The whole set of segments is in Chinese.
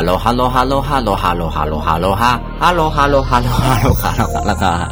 Aloha, aloha, aloha, aloha, aloha, aloha, aloha. 哈 Hello Hello Hello Hello Hello Hello 哈，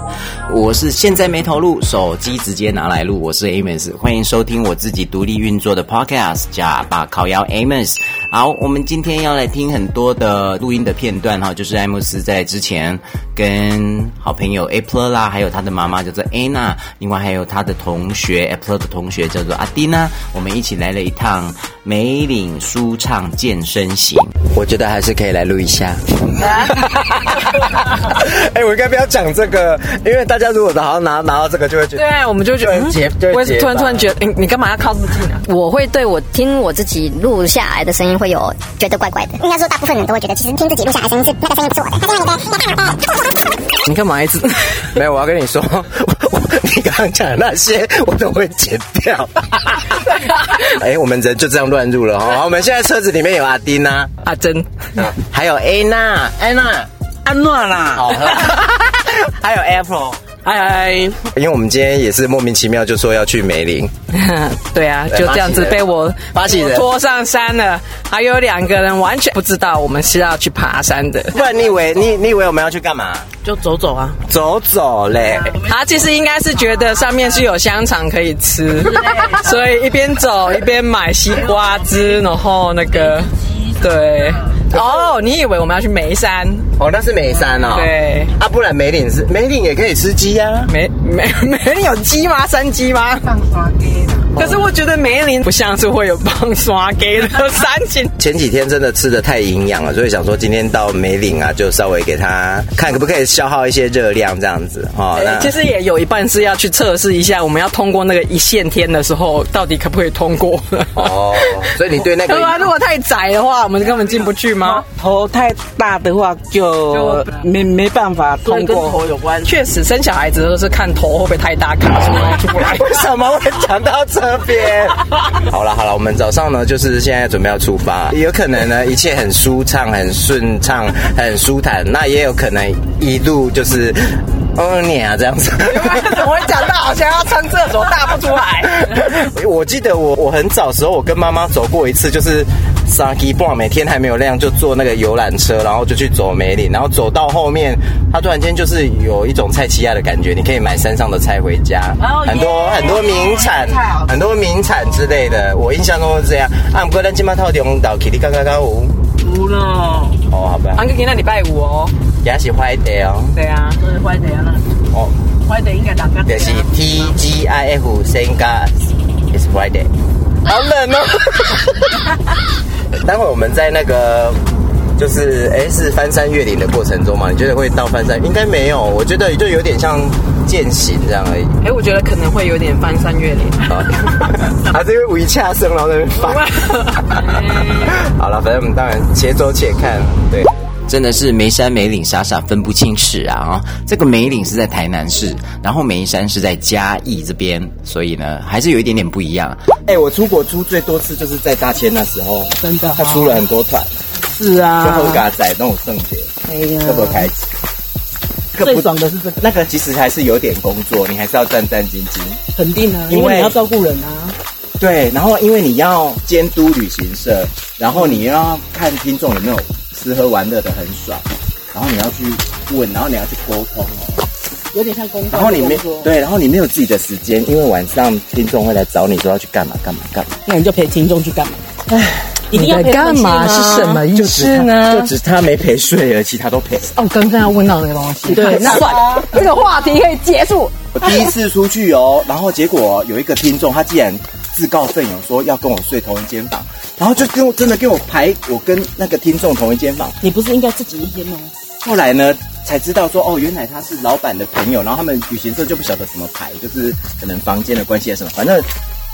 我是现在没投入，手机直接拿来录。我是 Amos，欢迎收听我自己独立运作的 Podcast，假把靠腰 Amos。好，我们今天要来听很多的录音的片段哈，就是 Amos 在之前跟好朋友 Apple 啦，还有他的妈妈叫做 Anna，另外还有他的同学 Apple 的同学叫做阿蒂娜，我们一起来了一趟梅岭舒畅健身行。我觉得还是可以来录一下。哎，我应该不要讲这个，因为大家如果好像拿拿到这个，就会觉得对，我们就觉得很结，我突然突然觉得，你你干嘛要靠这么近啊？我会对我听我自己录下来的声音会有觉得怪怪的。应该说，大部分人都会觉得，其实听自己录下来的声音是那个声音不是我的，你干嘛一直？没有，我要跟你说，你刚刚讲的那些我都会剪掉。哎，我们人就这样乱入了哈。我们现在车子里面有阿丁啊，阿珍，还有 Anna，安娜，安暖啦，好，还有 Apple，嗨嗨，因为我们今天也是莫名其妙就说要去梅林，对啊，就这样子被我发起人。拖上山了，还有两个人完全不知道我们是要去爬山的，不然你以为你你以为我们要去干嘛？就走走啊，走走嘞。他其实应该是觉得上面是有香肠可以吃，所以一边走一边买西瓜汁，然后那个，对。哦，你以为我们要去眉山？哦，那是眉山哦。对，啊，不然梅岭是梅岭也可以吃鸡呀。梅梅 梅岭有鸡吗？山鸡吗？放刷鸡。可是我觉得梅林不像是会有帮刷给的山景。前几天真的吃的太营养了，所以想说今天到梅岭啊，就稍微给他看可不可以消耗一些热量这样子哦。那其实也有一半是要去测试一下，我们要通过那个一线天的时候，到底可不可以通过？哦，所以你对那个，如果太窄的话，我们根本进不去吗。头太大的话就，就没没办法通过。跟头有关，确实生小孩子都是看头会不会太大，卡出来出不来。为什么会讲到这边？好了好了，我们早上呢就是现在准备要出发，有可能呢一切很舒畅、很顺畅、很舒坦，那也有可能一路就是。哦，你啊，这样子，怎么会讲到好像要上厕所大不出来？我记得我我很早时候，我跟妈妈走过一次，就是三更半每天还没有亮就坐那个游览车，然后就去走梅岭，然后走到后面，它突然间就是有一种菜市仔的感觉，你可以买山上的菜回家，很多很多名产，很多名产之类的，我印象中是这样。啊，不过咱今麦套中到起哩刚刚刚五五了，哦，好吧。安哥今天礼拜五哦。也是 Friday 哦，对啊，都是 Friday 啊。哦，Friday 应该大家。就是 T G I F 先加 is Friday。好冷哦。待会我们在那个，就是哎，是翻山越岭的过程中嘛？你觉得会到翻山？应该没有，我觉得就有点像践行这样而已。哎，我觉得可能会有点翻山越岭。啊，这个微恰生，然后在那边翻。好了，反正我们当然且走且看，对。真的是眉山眉岭傻傻分不清齿啊！啊，这个眉岭是在台南市，然后眉山是在嘉义这边，所以呢，还是有一点点不一样。哎、欸，我出国出最多次就是在大千那时候，真的，他出了很多团。是啊，就后嘎仔那种圣节，哎呀，特别开心。最爽的是这个，那个其实还是有点工作，你还是要战战兢兢。肯定啊，因为你要照顾人啊。对，然后因为你要监督旅行社，然后你要看听众有没有。吃喝玩乐的很爽，然后你要去问，然后你要去沟通哦，有点像工作。然后你没对，然后你没有自己的时间，因为晚上听众会来找你，说要去干嘛干嘛干嘛。那你就陪听众去干嘛？哎，一定要干嘛是什么意思呢？就只是他没陪睡，而其他都陪。哦，刚刚要问到那个东西，对，那 算了，这个话题可以结束。我第一次出去哦，然后结果有一个听众，他竟然自告奋勇说要跟我睡同一间房。然后就跟我真的跟我排，我跟那个听众同一间房。你不是应该自己一间吗？后来呢，才知道说哦，原来他是老板的朋友，然后他们旅行社就不晓得怎么排，就是可能房间的关系啊什么，反正，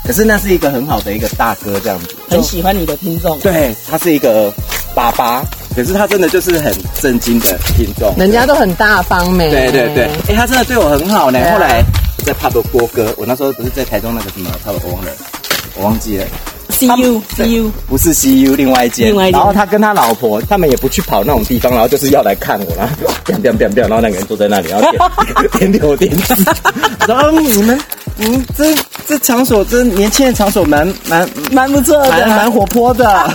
可是那是一个很好的一个大哥这样子，很喜欢你的听众。对，他是一个爸爸，可是他真的就是很震惊的听众，人家都很大方没？对对对，哎，他真的对我很好呢。后来在 pub 播歌，我那时候不是在台中那个什么 pub，我忘了，我忘记了。See you, see you，不是 See you，另外一间。另外一间。然后他跟他老婆，他们也不去跑那种地方，然后就是要来看我，然后变变变变，然后两个人坐在那里，然后点点点 点。然后 你们，嗯，这这场所这年轻的场所蛮蛮蛮不错的，蛮蛮活泼的，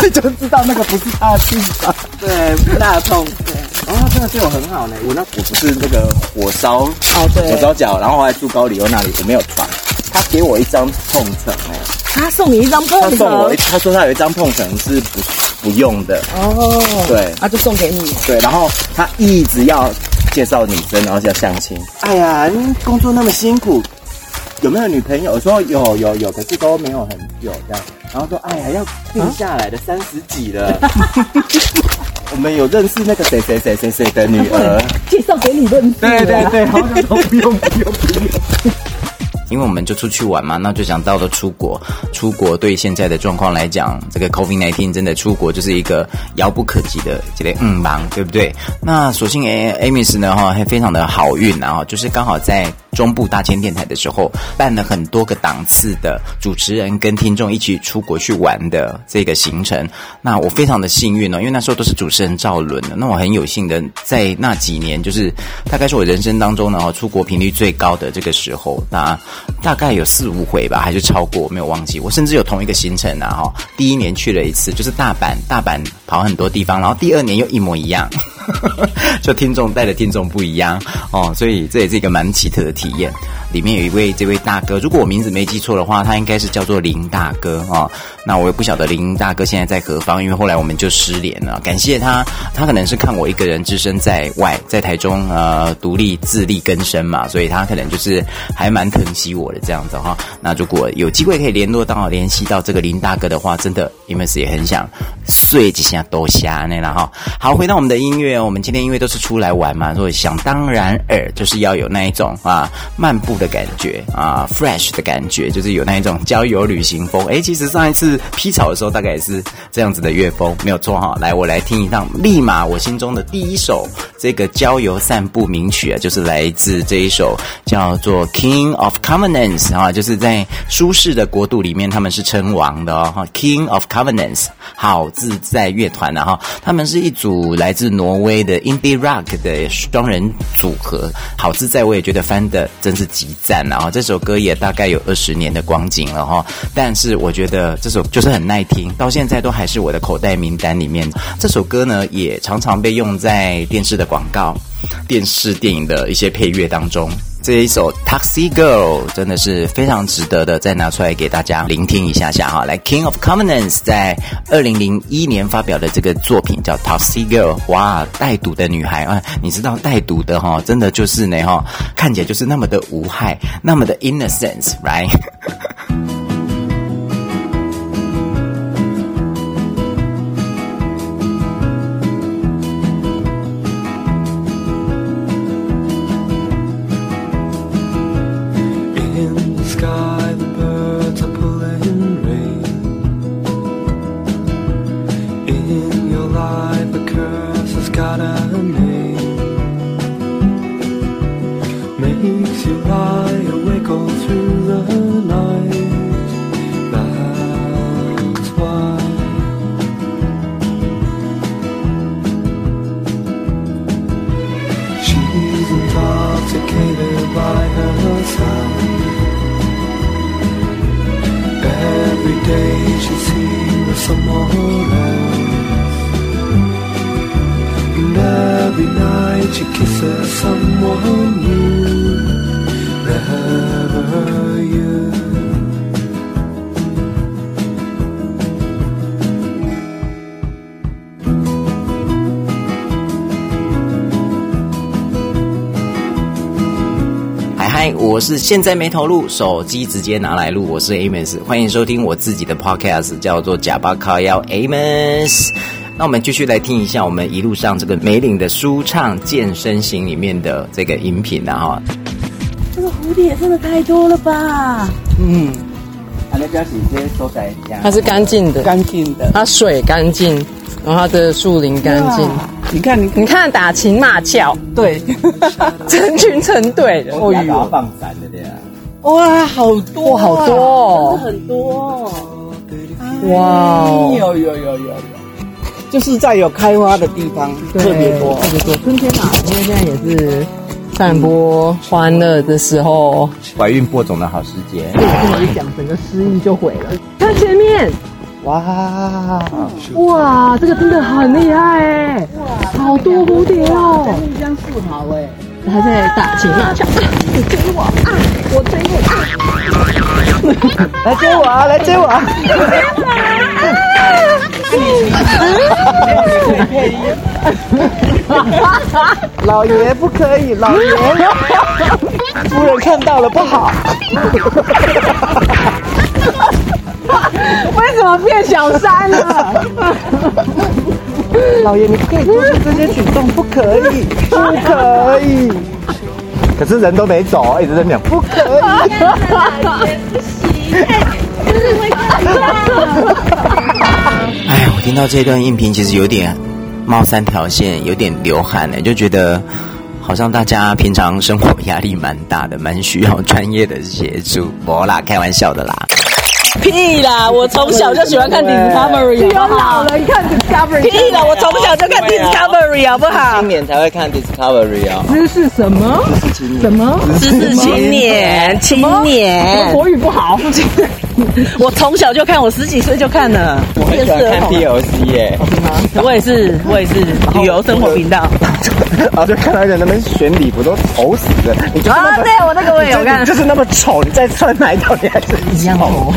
这 就知道那个不是他的地方，对，不大痛。对，然后他真的对我很好呢。我那我不是那个火烧哦，对，火烧脚，然后后来住高里欧那里，我没有床，他给我一张碰藤哎，他送你一张碰藤，他送我，他说他有一张碰藤是不不用的。哦，对，他就送给你，对，然后他一直要介绍女生，然后要相亲。哎呀，工作那么辛苦。有没有女朋友？我说有有有，可是都没有很久这样。然后说，哎呀，要定下来的三十几了。我们有认识那个谁谁谁谁谁的女儿，介绍给你认识。对对对，好像都不用不用不用。因为我们就出去玩嘛，那就想到了出国。出国对现在的状况来讲，这个 COVID-19 真的出国就是一个遥不可及的这类嗯忙，对不对？那所幸 Amos 呢哈，还非常的好运啊，就是刚好在。中部大千电台的时候，办了很多个档次的主持人跟听众一起出国去玩的这个行程。那我非常的幸运哦，因为那时候都是主持人赵伦的。那我很有幸的在那几年，就是大概是我人生当中呢出国频率最高的这个时候。那大概有四五回吧，还是超过，没有忘记。我甚至有同一个行程啊哈，第一年去了一次，就是大阪，大阪跑很多地方，然后第二年又一模一样。就听众带的听众不一样哦，所以这也是一个蛮奇特的体验。里面有一位这位大哥，如果我名字没记错的话，他应该是叫做林大哥哦。那我也不晓得林大哥现在在何方，因为后来我们就失联了。感谢他，他可能是看我一个人置身在外，在台中呃独立自力更生嘛，所以他可能就是还蛮疼惜我的这样子哈、那如果有机会可以联络到联系到这个林大哥的话，真的 Amos 也很想睡几下多下那了哈。好，回到我们的音乐。我们今天因为都是出来玩嘛，所以想当然尔就是要有那一种啊漫步的感觉啊，fresh 的感觉，就是有那一种郊游旅行风。哎，其实上一次劈草的时候，大概也是这样子的乐风，没有错哈。来，我来听一趟，立马我心中的第一首这个郊游散步名曲啊，就是来自这一首叫做《King of Convenience》啊，就是在舒适的国度里面，他们是称王的哦。King of Convenience，好自在乐团啊哈，他们是一组来自挪威的 Indie Rock 的双人组合，好自在，我也觉得翻的真是极赞。然后这首歌也大概有二十年的光景了哈，但是我觉得这首就是很耐听，到现在都还是我的口袋名单里面。这首歌呢，也常常被用在电视的广告、电视电影的一些配乐当中。这一首 Taxi Girl 真的是非常值得的，再拿出来给大家聆听一下下哈。来，King of Convenience 在二零零一年发表的这个作品叫 Taxi Girl，哇，带毒的女孩啊，你知道带毒的哈，真的就是呢哈，看起来就是那么的无害，那么的 innocence，right？我是现在没投入，手机直接拿来录。我是 Amos，欢迎收听我自己的 Podcast，叫做假巴靠腰 Amos。那我们继续来听一下我们一路上这个梅岭的舒畅健身行里面的这个饮品啊哈。这个蝴蝶真的太多了吧？嗯，它那边是一些收在家，它是干净的，干净的，它水干净，然后它的树林干净。你看，你你看，打情骂俏，对，成群成队的，我以为放闪的这样。哇，好多，好多哦，很多，哇，有有有有有，就是在有开花的地方特别多，特别多。春天嘛，因为现在也是散播欢乐的时候，怀孕播种的好时节。对，这么一讲，整个诗意就毁了。看前面，哇哇，这个真的很厉害哎！哇，好多蝴蝶哦，一张树桃哎，还在打情骂俏，你追我啊，我追你啊，来追我啊，来追我啊！老爷不可以，老爷，夫人看到了不好。为什么变小三了？老爷，你不可以做出这些举动，不可以，不可以。可是人都没走，一直在讲不可以。哎，我听到这段音频，其实有点冒三条线，有点流汗呢，就觉得好像大家平常生活压力蛮大的，蛮需要专业的协助。不啦，开玩笑的啦。屁啦！我从小就喜欢看 Discovery，有老人看 Discovery。屁啦！我从小就看 Discovery，好不好？今年才会看 Discovery 啊。知识什么？什么？知识青年，青年。国语不好。我从小就看，我十几岁就看了。我很喜欢看 TLC 耶。我也是，我也是旅游生活频道。然 后就看到人那边选礼服都丑死了。啊，对，我那个我也有看。就是那么丑，你再穿哪一套你还是一样 丑。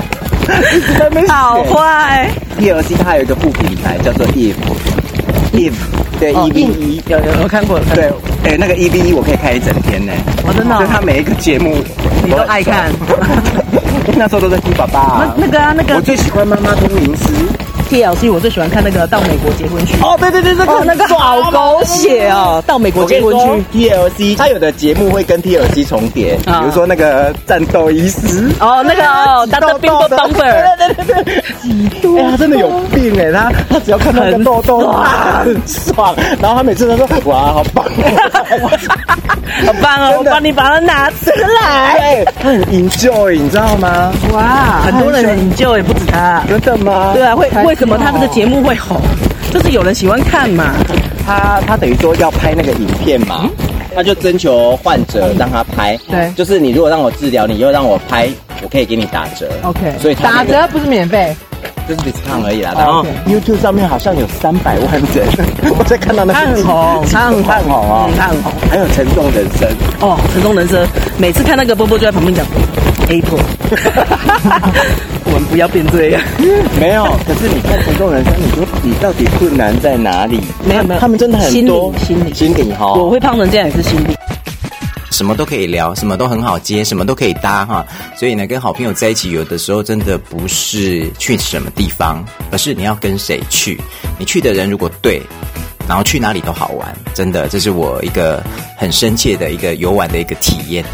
好坏。TLC 它还有一个副品牌叫做 Eve，Eve 对 E V E 有有我看过。对，哎，那个 E V E 我可以看一整天呢。我真的。就他每一个节目你都爱看。那时候都在听爸爸。那那个啊，那个。我最喜欢妈妈通灵师。TLC 我最喜欢看那个到美国结婚去。哦，对对对，那个那个好狗血哦，到美国结婚去。TLC 它有的节目会跟 TLC 重叠，比如说那个战斗医师。哦，那个哦，Dr. Bimbo Bumper。对对对对。几多？哎，他真的有病哎，他他只要看到那个痘痘，哇，很爽。然后他每次都说，哇，好棒，好棒哦，我帮你把它拿出来。他很 enjoy，你知道吗？哇，很多人很 enjoy，不止他。真的吗？对啊，会会。为什么他这个节目会红？就是有人喜欢看嘛。他他等于说要拍那个影片嘛，他就征求患者让他拍。对，就是你如果让我治疗，你又让我拍，我可以给你打折。OK，所以打折不是免费，就是 discount 而已啦。然后 YouTube 上面好像有三百万人，我在看到那个。他很红，他很红哦，他很红。还有沉重人生哦，沉重人生，每次看那个波波就在旁边讲 Apple。我们不要变这样。没有，可是你看《沉重人生》，你说你到底困难在哪里？没有没有，他们真的很多心理心理哈。我会胖成这样也是心理。什么都可以聊，什么都很好接，什么都可以搭哈。所以呢，跟好朋友在一起，有的时候真的不是去什么地方，而是你要跟谁去。你去的人如果对，然后去哪里都好玩，真的，这是我一个很深切的一个游玩的一个体验。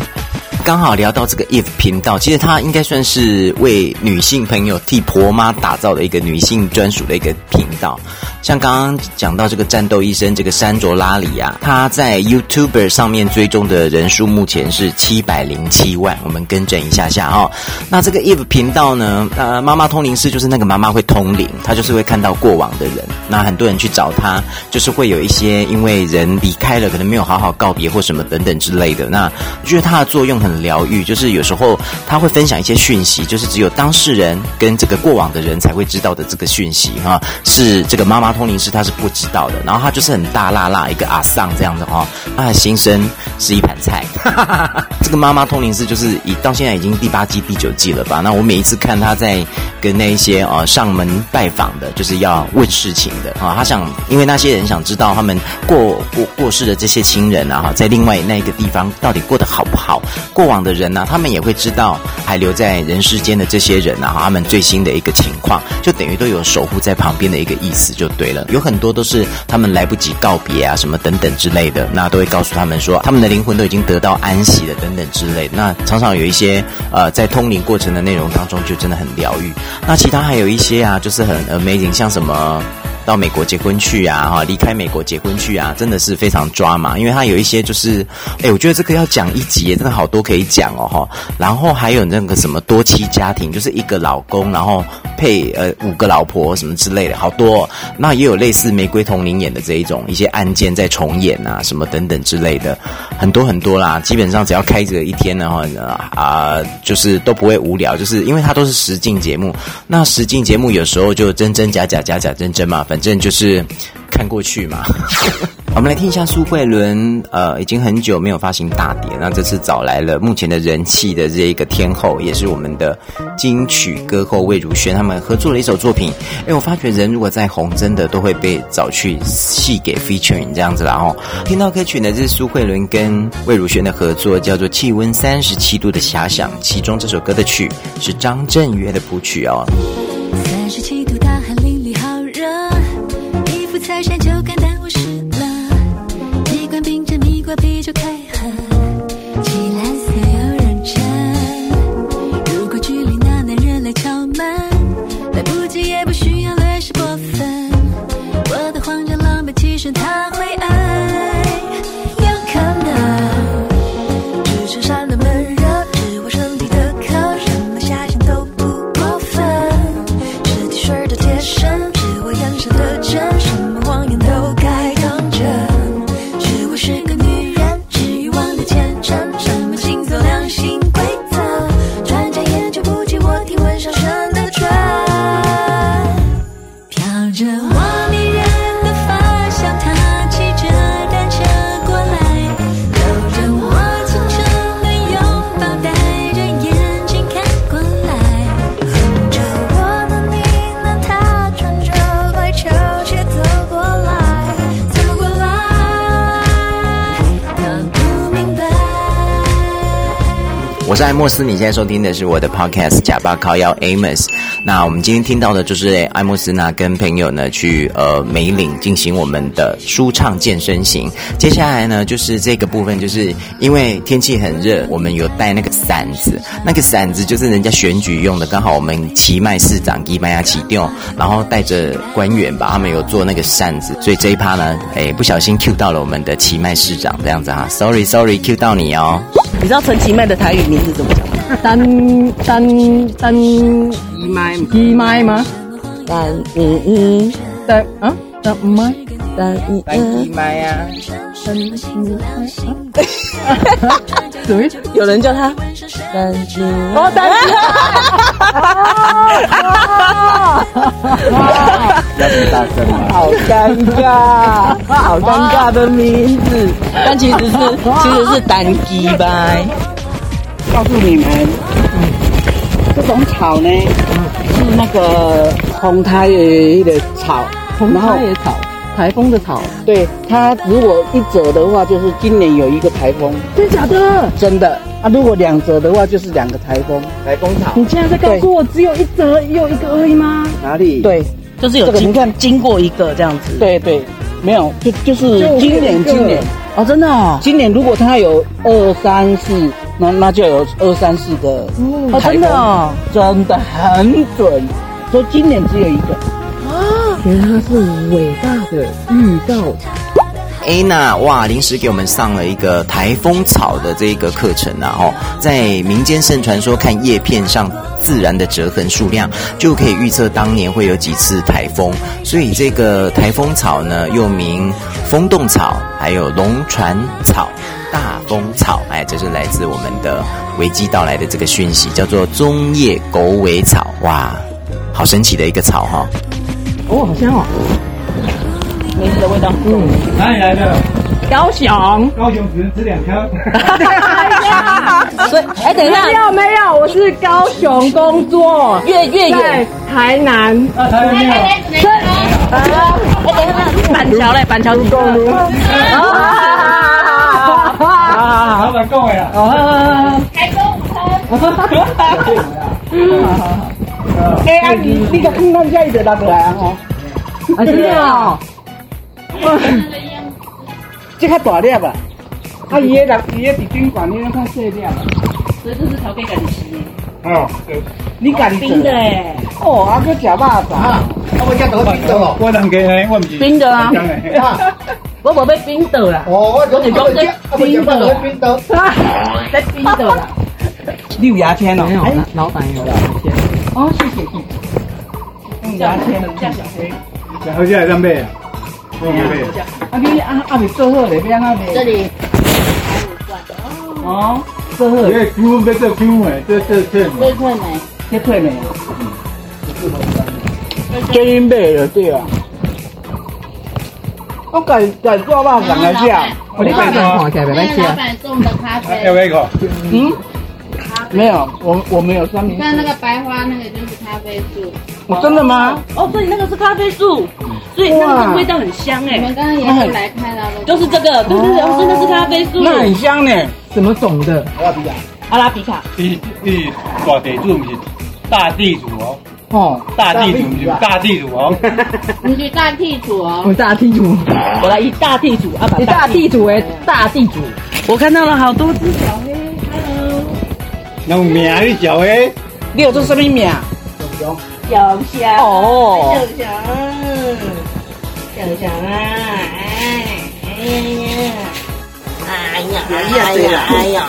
刚好聊到这个 Eve 频道，其实它应该算是为女性朋友替婆妈打造的一个女性专属的一个频道。像刚刚讲到这个战斗医生，这个山卓拉里啊，他在 YouTuber 上面追踪的人数目前是七百零七万。我们更正一下下哦。那这个 Eve 频道呢，呃，妈妈通灵师就是那个妈妈会通灵，她就是会看到过往的人。那很多人去找她，就是会有一些因为人离开了，可能没有好好告别或什么等等之类的。那我觉得它的作用很。疗愈就是有时候他会分享一些讯息，就是只有当事人跟这个过往的人才会知道的这个讯息哈，是这个妈妈通灵师他是不知道的。然后他就是很大辣辣一个阿桑这样的哈，他的心声是一盘菜。这个妈妈通灵师就是已到现在已经第八季第九季了吧？那我每一次看他在跟那一些啊上门拜访的，就是要问事情的啊，他想因为那些人想知道他们过过过世的这些亲人啊，在另外那一个地方到底过得好不好过。过往的人呢、他们也会知道还留在人世间的这些人啊，他们最新的一个情况，就等于都有守护在旁边的一个意思，就对了。有很多都是他们来不及告别啊，什么等等之类的，那都会告诉他们说，他们的灵魂都已经得到安息了，等等之类。那常常有一些呃，在通灵过程的内容当中，就真的很疗愈。那其他还有一些啊，就是很 amazing，像什么。到美国结婚去啊，哈，离开美国结婚去啊，真的是非常抓马，因为他有一些就是，哎，我觉得这个要讲一集，真的好多可以讲哦，哈。然后还有那个什么多妻家庭，就是一个老公，然后配呃五个老婆什么之类的，好多。那也有类似玫瑰瞳铃演的这一种一些案件在重演啊，什么等等之类的，很多很多啦。基本上只要开着一天的话啊，就是都不会无聊，就是因为它都是实境节目。那实境节目有时候就真真假假，假假真真嘛，反正就是看过去嘛。我们来听一下苏慧伦，呃，已经很久没有发行大碟，那这次找来了目前的人气的这一个天后，也是我们的金曲歌后魏如萱，他们合作了一首作品。哎，我发觉人如果在红，真的都会被找去戏给 featuring 这样子啦。然后听到歌曲呢，这是苏慧伦跟魏如萱的合作，叫做《气温三十七度的遐想》，其中这首歌的曲是张震岳的谱曲哦。三十七度我是艾莫斯，你现在收听的是我的 podcast《假巴靠腰 Amos》。那我们今天听到的就是艾莫斯呢跟朋友呢去呃梅岭进行我们的舒畅健身行。接下来呢就是这个部分，就是因为天气很热，我们有带那个伞子，那个伞子就是人家选举用的，刚好我们奇迈市长伊麦亚启定，然后带着官员吧，他们有做那个扇子，所以这一趴呢，哎不小心 cue 到了我们的奇迈市长这样子哈，sorry sorry cue 到你哦。你知道陈其迈的台语名字怎么讲吗？丹丹丹姨麦姨麦吗？单嗯嗯丹啊单唔麦单义单义麦呀单义麦啊？怎 么有人叫他单义哦单义要不大声吗？好尴尬，好尴尬的名字，但其实是其实是单机麦。告诉你们，这种草呢，是那个红苔的草，红苔的草，台风的草。对，它如果一折的话，就是今年有一个台风。真的假的？真的。啊，如果两折的话，就是两个台风。台风草。你现在在告诉我，只有一折，有一个而已吗？哪里？对。就是有经看经过一个这样子，对对，没有就就是今年今年哦，真的哦，今年如果它有二三四，那那就有二三四个哦，真的哦，真的很准，说今年只有一个啊，原来是伟大的预告。安娜哇，临时给我们上了一个台风草的这个课程啊！哦，在民间盛传说，看叶片上自然的折痕数量，就可以预测当年会有几次台风。所以这个台风草呢，又名风动草，还有龙船草、大风草。哎，这是来自我们的危机到来的这个讯息，叫做棕叶狗尾草。哇，好神奇的一个草哈！好香哦。梅子的味道，嗯，哪里来的？高雄，高雄只能吃两颗。所以，哎，等一下，没有没有，我是高雄工作，越越远，台南。啊，台南没有。哎，等一下，板桥嘞，板桥。啊老板够了。啊，台中。哈哈哈哎，阿姨，你个看到下一个拿过来啊？哈。啊，真的哦。哇，这较大粒吧？啊，伊个人，伊个比宾馆，你那看细粒。所以这是头家家己洗的。哦，你家己冰的哎，哦，啊，去吃肉粽。啊，我家都冰的哦。我人家呢，我唔是冰的我无要冰的啦，哦，我你讲这冰的啦 冰的。在冰的啦。你有牙签哦？没有哎，老板有了。哦，谢谢你。用牙签，叫小黑，然后现在在买啊，我没买。啊，你啊啊，未做好咧，要安怎卖？这里哦，做好因为 Q 要做 Q 诶，这这这。最脆没？要退没？给你买了对啊。我改改做肉粽来吃。我你爸爸看起来袂歹吃老。板送的咖啡，要不要一口？嗯，没有，我我没有三明治。看那个白花，那个就是咖啡树。我真的吗？哦，所以那个是咖啡树，所以那个味道很香哎。我们刚刚也有来看到的，就是这个，对对对，哦，真的是咖啡树。那很香呢。什么种的？阿拉比卡，阿拉比卡你你大地主不是大地主哦，哦，大地主不是大地主哦。你是大地主哦，我大地主，我来一大地主啊，把你大地主哎，大地主。我看到了好多只小黑那我名你叫诶，你有做什么名？小熊，小熊，哦，小熊，小熊啊，哎哎呀，哎呀，哎呀，哎呀，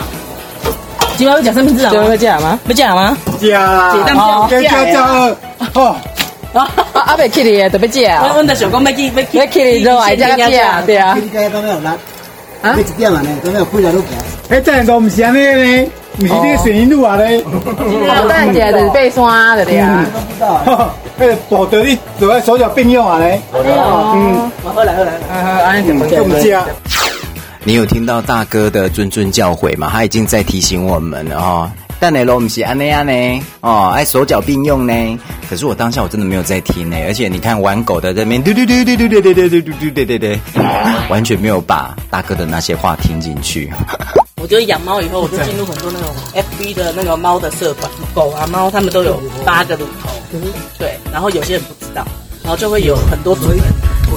今晚我讲三明治啊？今晚不讲吗？不讲吗？讲，哦，讲讲讲，哦，啊，啊伯去的都不讲，我我那想讲不记不记，你去的就爱讲讲对啊，去你家讲咩话啦？啊？你几点玩的？讲咩话？半夜都讲，你真讲唔想咩咩？唔是这个水泥路啊咧。我等下就是爬山的对啊。都不知道。哦，诶，保得你走在手脚并用啊咧。嗯，好来好来，嗯，这么加。你有听到大哥的谆谆教诲吗？他已经在提醒我们了哈。但你都不是安那样呢？哦，哎手脚并用呢。可是我当下我真的没有在听呢，而且你看玩狗的这边，对对对对对对对对对对对对对，完全没有把大哥的那些话听进去。我觉得养猫以后，我就进入很多那种 FB 的那个猫的社团，狗啊猫，他们都有八个乳头，对，然后有些人不知道，然后就会有很多主人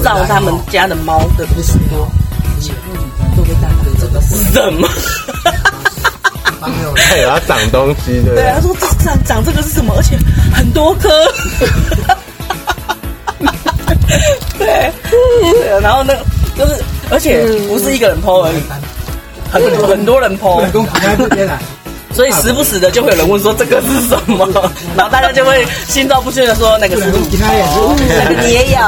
照他们家的猫的故事说，请问各位大哥，这个是什么？对，它长东西，对不对，对？他说这长长这个是什么？而且很多颗。对，对，然后那个就是，而且不是一个人 po 而已，很多很多人 po，所以时不时的就会有人问说这个是什么，然后大家就会心照不宣的说那个是鹿，那个你也有，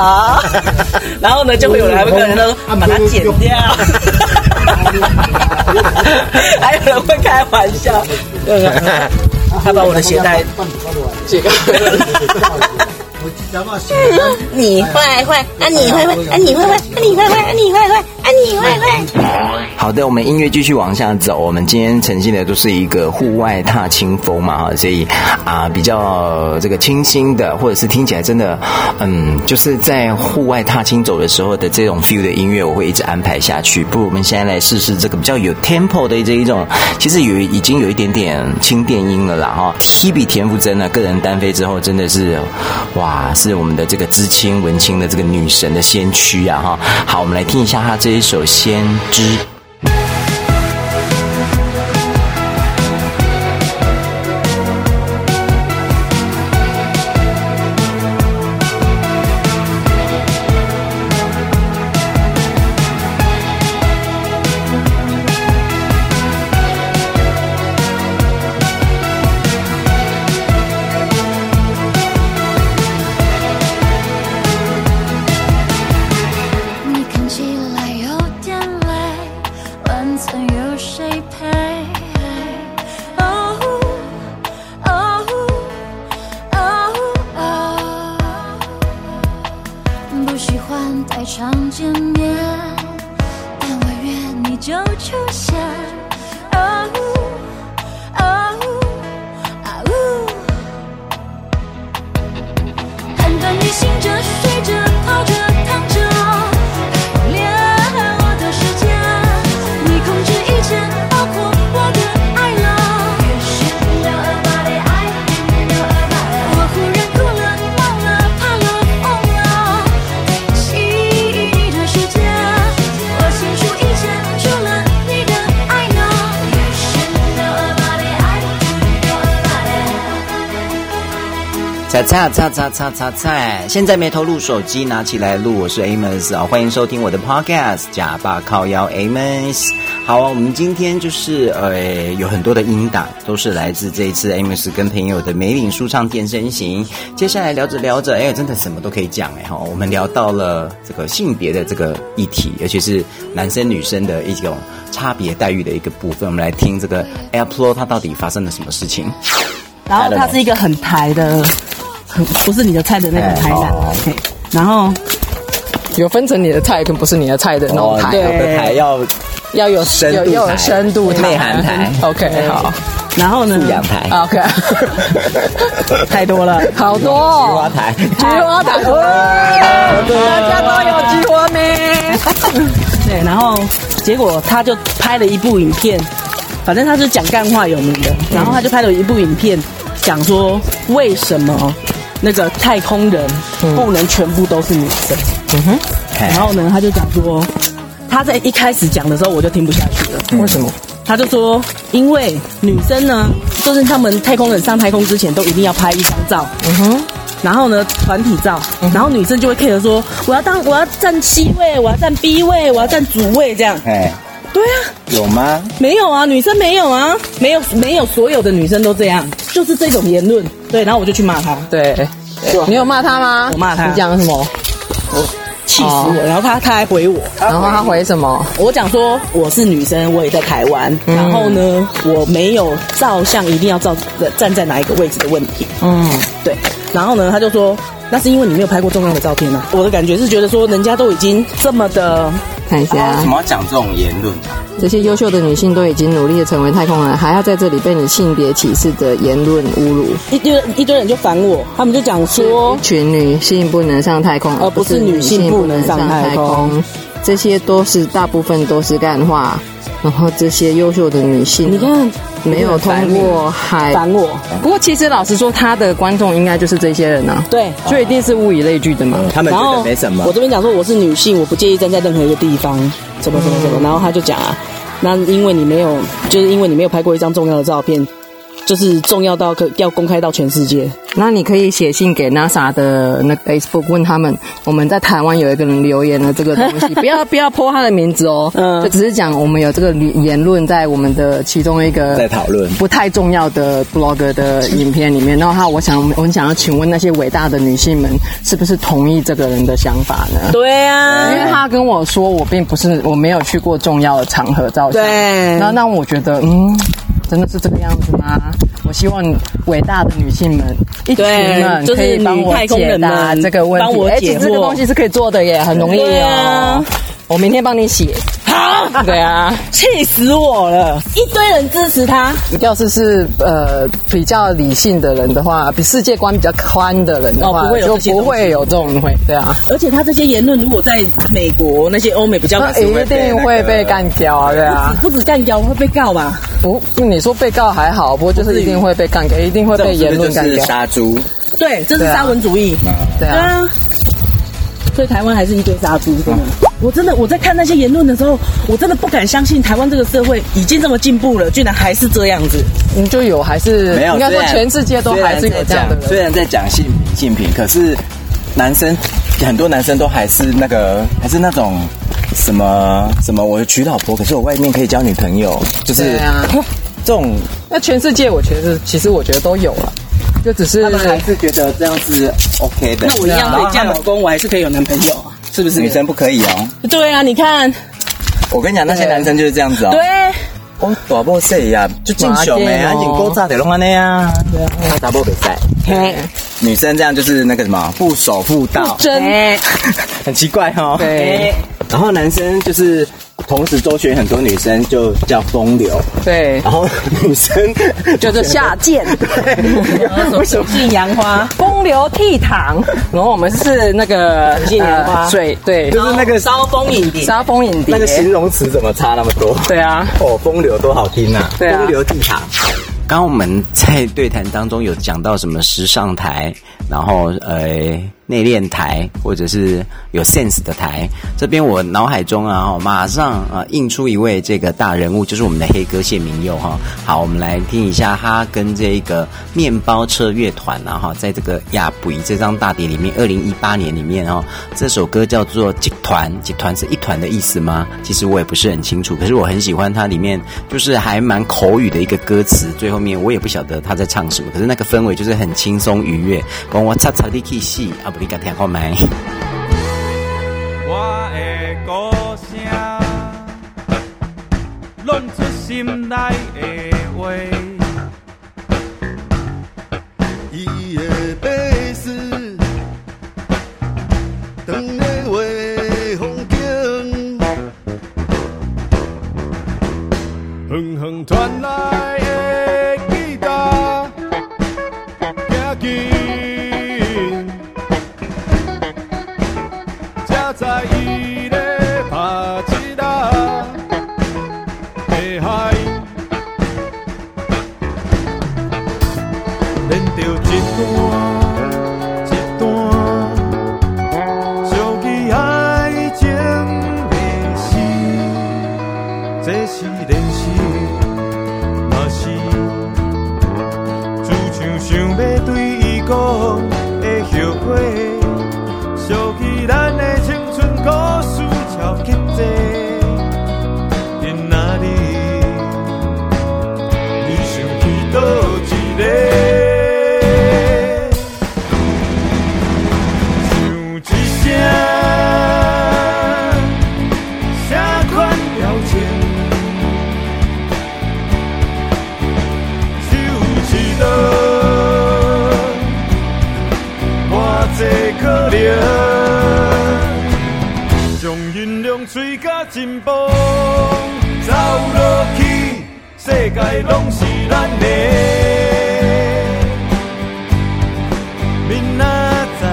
然后呢就会有人还会跟人说把它剪掉，还有人会开玩笑，他把我的鞋带解开。你坏坏啊！你坏坏啊！你坏坏啊！你坏坏啊！你坏坏啊！你坏坏。啊，你喂喂好的，我们音乐继续往下走。我们今天呈现的都是一个户外踏青风嘛，哈，所以啊，比较这个清新的，或者是听起来真的，嗯，就是在户外踏青走的时候的这种 feel 的音乐，我会一直安排下去。不如我们现在来试试这个比较有 tempo 的这一种，其实有已经有一点点轻电音了啦，哈。T B 田馥甄呢，个人单飞之后，真的是，哇，是我们的这个知青文青的这个女神的先驱啊，哈。好，我们来听一下她这一首《先知》。菜菜菜菜菜菜！现在没投入手机，拿起来录。我是 Amos 啊，欢迎收听我的 Podcast。假爸靠腰 Amos。好，我们今天就是呃，有很多的音档，都是来自这一次 Amos 跟朋友的梅岭舒畅健身行。接下来聊着聊着，哎，真的什么都可以讲哎哈。我们聊到了这个性别的这个议题，尤其是男生女生的一种差别待遇的一个部分。我们来听这个 Airplo 它到底发生了什么事情。然后他是一个很台的。不是你的菜的那个台南，欸、然后有分成你的菜跟不是你的菜的那种台，哦、对，台要要有深度，要有深度内涵台，OK 好，然后呢？素养台，OK，太多了，好多、哦，菊花台，菊花台，大家都有菊花咩？对，然后结果他就拍了一部影片，反正他是讲干话有名的，然后他就拍了一部影片，讲说为什么。那个太空人不能全部都是女生，嗯哼，然后呢，他就讲说，他在一开始讲的时候我就听不下去了，为什么？他就说，因为女生呢，就是他们太空人上太空之前都一定要拍一张照，嗯哼，然后呢，团体照，然后女生就会 care 说，我要当我要站 C 位，我要站 B 位，我要站主位这样，哎，对啊，有吗？没有啊，女生没有啊，没有没有，所有的女生都这样，就是这种言论。对，然后我就去骂他。对，你有骂他吗？我骂他。你讲什么？我气死我！然后他他还回我，然后他回什么？我讲说我是女生，我也在台湾。然后呢，我没有照相一定要照站在哪一个位置的问题。嗯，对。然后呢，他就说那是因为你没有拍过重要的照片啊。我的感觉是觉得说人家都已经这么的，看一下为什么要讲这种言论？这些优秀的女性都已经努力的成为太空人，还要在这里被你性别歧视的言论侮辱。一堆一堆人就烦我，他们就讲说，一群女性不能上太空，而不是女性不能上太空。这些都是大部分都是干话。然后这些优秀的女性，你看没有通过海烦我。不过其实老实说，他的观众应该就是这些人啊。对，就一定是物以类聚的嘛。他们觉得没什么。我这边讲说我是女性，我不介意站在任何一个地方，怎么怎么怎么。然后他就讲啊。那因为你没有，就是因为你没有拍过一张重要的照片，就是重要到可要公开到全世界。那你可以写信给 NASA 的那 Facebook 问他们，我们在台湾有一个人留言了这个东西，不要不要 po 他的名字哦，嗯，就只是讲我们有这个言论在我们的其中一个在讨论不太重要的 blog 的影片里面。然后他，我想我很想要请问那些伟大的女性们，是不是同意这个人的想法呢？对啊，因为他跟我说我并不是我没有去过重要的场合照相，对，然后那我觉得嗯。真的是这个样子吗？我希望伟大的女性们，一群们可以帮我解答这个问题。帮我解惑，这个东西是可以做的耶，很容易哦。我明天帮你写。好，对啊，气死我了！一堆人支持他。要是是呃比较理性的人的话，比世界观比较宽的人的话，就不会有这种会对啊。而且他这些言论，如果在美国那些欧美比较，一定会被干掉啊，对啊。不止干掉，会被告吧？不，你说被告还好，不过就是一定会被干掉，一定会被言论干掉。杀猪。对，这是沙文主义。对啊。所以台湾还是一堆杀猪，真的。我真的我在看那些言论的时候，我真的不敢相信台湾这个社会已经这么进步了，居然还是这样子。嗯，就有还是没有？应该说全世界都还是有这样的人。虽然在讲性性平，可是男生很多男生都还是那个还是那种什么什么，我娶老婆，可是我外面可以交女朋友，就是对啊，这种。那全世界我觉得其实我觉得都有了。就只是他们还是觉得这样子 OK 的。那我一样可以嫁老公，我还是可以有男朋友啊？是不是？女生不可以哦。对啊，你看，我跟你讲，那些男生就是这样子哦。对。我大波赛呀，就进熊哎，还引勾炸的龙安内啊。对啊。大波比赛。女生这样就是那个什么，不守妇道。真。很奇怪哦。对。然后男生就是。同时周旋很多女生就叫风流，对，然后女生就是下贱，对，手信杨花，风流倜傥，然后我们是那个信杨花，水，对，就是那个骚风影蝶，骚风影蝶，那个形容词怎么差那么多？对啊，哦，风流多好听啊，风流倜傥。刚刚我们在对谈当中有讲到什么时尚台，然后呃。内敛台，或者是有 sense 的台。这边我脑海中啊，马上啊印出一位这个大人物，就是我们的黑哥谢明佑哈。好，我们来听一下他跟这个面包车乐团啊哈，在这个亚布这张大碟里面，二零一八年里面哦，这首歌叫做《集团》，集团是一团的意思吗？其实我也不是很清楚，可是我很喜欢它里面就是还蛮口语的一个歌词，最后面我也不晓得他在唱什么，可是那个氛围就是很轻松愉悦。我擦擦的气死，阿不你敢听好没？我的歌声，论出心内的话，伊的悲思，长的话风景，远远传来是练习，嘛是。自像想要对伊讲的后悔，界拢是咱的。明仔载，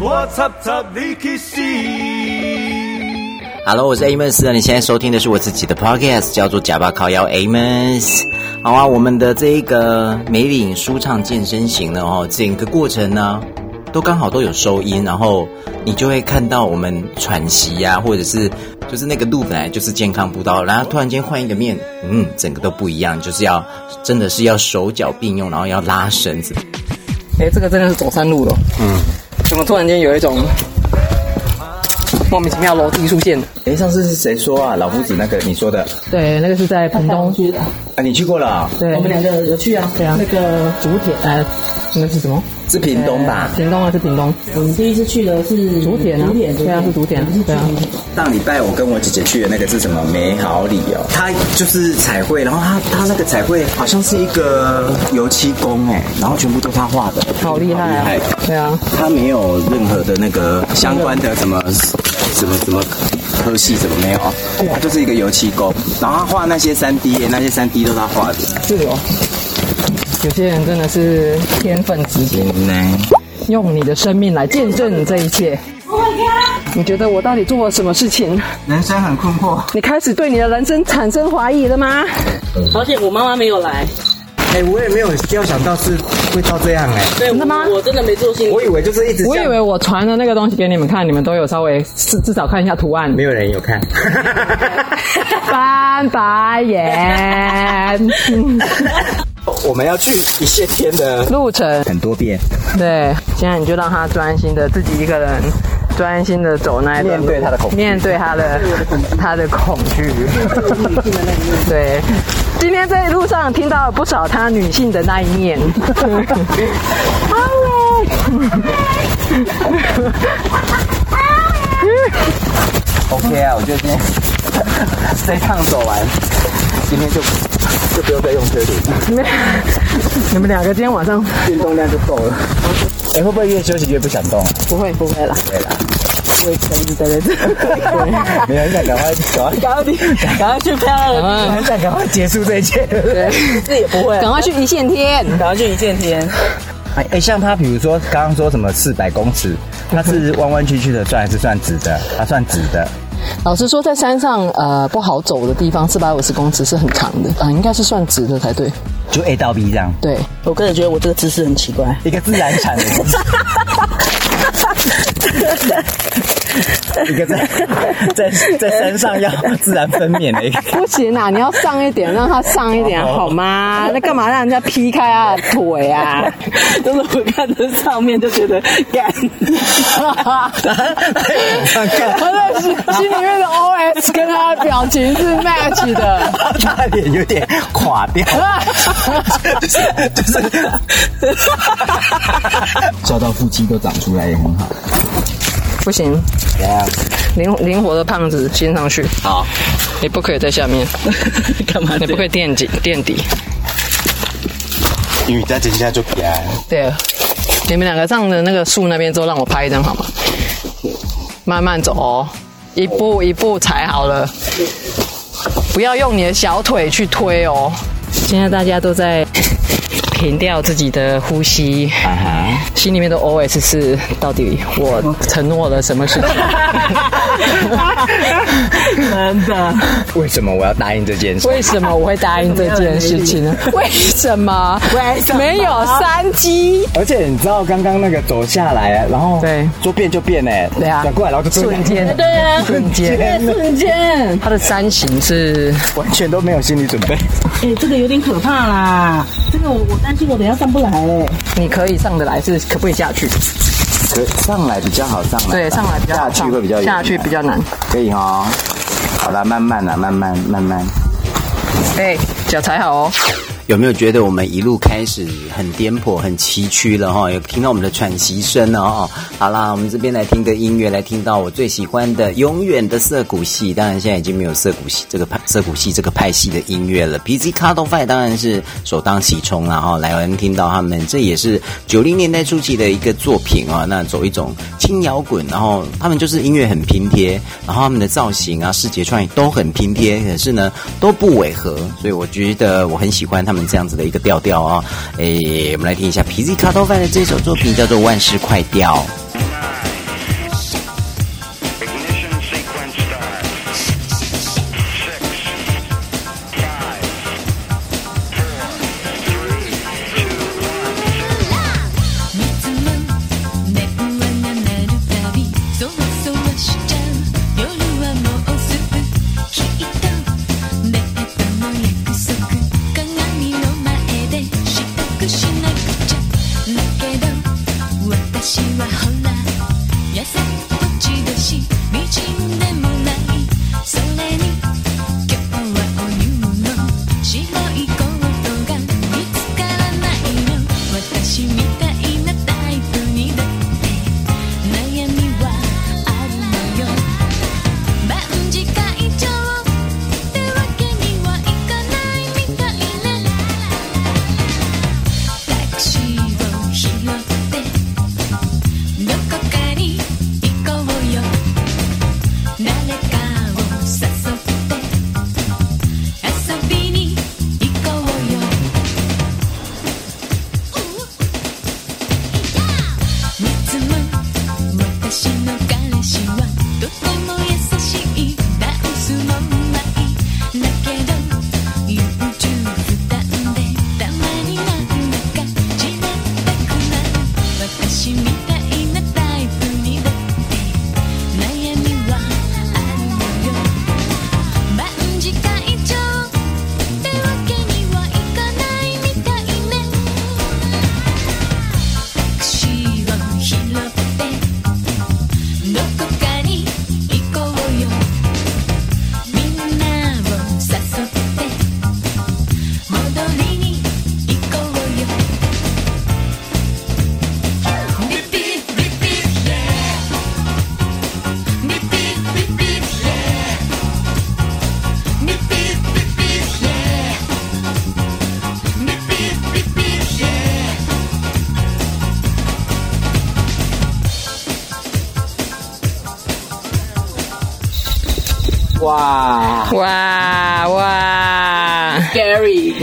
我插插你去死。Hello，我是 Amos，你现在收听的是我自己的 Podcast，叫做《假巴靠腰 Amos》。好啊，我们的这一个梅岭舒畅健身行呢，哦，整个过程呢，都刚好都有收音，然后你就会看到我们喘息呀、啊，或者是就是那个路本来就是健康步道，然后突然间换一个面，嗯，整个都不一样，就是要真的是要手脚并用，然后要拉绳子。哎，这个真的是走山路了。嗯，怎么突然间有一种莫名其妙楼梯出现？哎，上次是谁说啊？老夫子那个你说的？对，那个是在屏东区的。啊，你去过了、啊？对，我们两个有去啊。对啊，那个竹田，呃，那是什么？是屏东吧？屏东啊，是屏东。我们第一次去的是竹田啊，对啊，是竹田，对啊。上礼拜我跟我姐姐去的那个是什么？美好里哦，它就是彩绘，然后它它那个彩绘好像是一个油漆工哎，然后全部都他画的，好厉害啊！厉害，对啊，他没有任何的那个相关的什么什么什么科系什么没有，他就是一个油漆工，然后他画那些三 D，那些三 D 都是他画的，是哦。有些人真的是天分之极呢，用你的生命来见证这一切。你觉得我到底做了什么事情？人生很困惑。你开始对你的人生产生怀疑了吗？而且我妈妈没有来。哎、欸，我也没有料想到是会到这样哎、欸。对，真的吗？我真的没做心。我以为就是一直。我以为我传的那个东西给你们看，你们都有稍微至至少看一下图案。没有人有看。翻白眼。我们要去一线天的路程很多遍。对，现在你就让他专心的自己一个人专心的走那一段路，面对他的恐惧，面对他的 他的恐惧。对，今天在路上听到了不少他女性的那一面。OK 啊，我觉得今天 这一趟走完，今天就就不用再用车顶。你们 你们两个今天晚上运动量就够了。哎、欸，会不会越休息越不想动？不会，不会了，不会啦。我也可以一直待在这里。没有，很想赶快赶快赶快 赶快去漂亮的，很想赶快结束这一切。对，这也不会。赶快去一线天，赶快去一线天。哎哎、欸，像他，比如说刚刚说什么四百公尺，他是弯弯曲曲的算还是算直的？他算直的。老实说，在山上呃不好走的地方，四百五十公尺是很长的啊、呃，应该是算直的才对。就 A 到 B 这样。对，我个人觉得我这个姿势很奇怪，一个自然产的姿势。一个在 在在山上要自然分娩的一个，不行啊！你要上一点，让它上一点好吗？那干嘛让人家劈开他的腿啊？都是我看着上面就觉得干，他的心心里面的 OS 跟他的表情是 match 的，他脸有点垮掉，就是就是，抓到腹肌都长出来也很好。不行，灵灵活的胖子先上去。好，你不可以在下面。干嘛？你不可以垫底垫底。因为再等一下就平。对，你们两个上的那个树那边之后，让我拍一张好吗？慢慢走哦，一步一步踩好了，不要用你的小腿去推哦。现在大家都在。停掉自己的呼吸，uh huh. 心里面的 OS 是：到底我承诺了什么事情？真的？为什么我要答应这件事？为什么我会答应这件事情呢？为什么？为什么没有三机？而且你知道刚刚那个走下来，然后对说变就变哎，对啊，转过来然后就瞬间，对啊，瞬间，瞬间，他的三型是完全都没有心理准备。哎，这个有点可怕啦，这个我我。担心我等下上不来哎，你可以上得来，是可不可以下去？可上来比较好上来，对，上来比较好，下去会比较下去比较难。可以、哦，好啦，慢慢啦，慢慢慢慢。哎，脚踩好哦。有没有觉得我们一路开始很颠簸、很崎岖了哈？有听到我们的喘息声了哦。好啦，我们这边来听个音乐，来听到我最喜欢的《永远的涩谷系》。当然，现在已经没有涩谷系这个派涩谷系这个派系的音乐了。pz cutofi 当然是首当其冲了哈。来，我们听到他们，这也是九零年代初期的一个作品啊。那走一种轻摇滚，然后他们就是音乐很拼贴，然后他们的造型啊、视觉创意都很拼贴，可是呢都不违和，所以我觉得我很喜欢他们。这样子的一个调调啊，诶，我们来听一下 PZ 卡头饭的这首作品，叫做《万事快调》。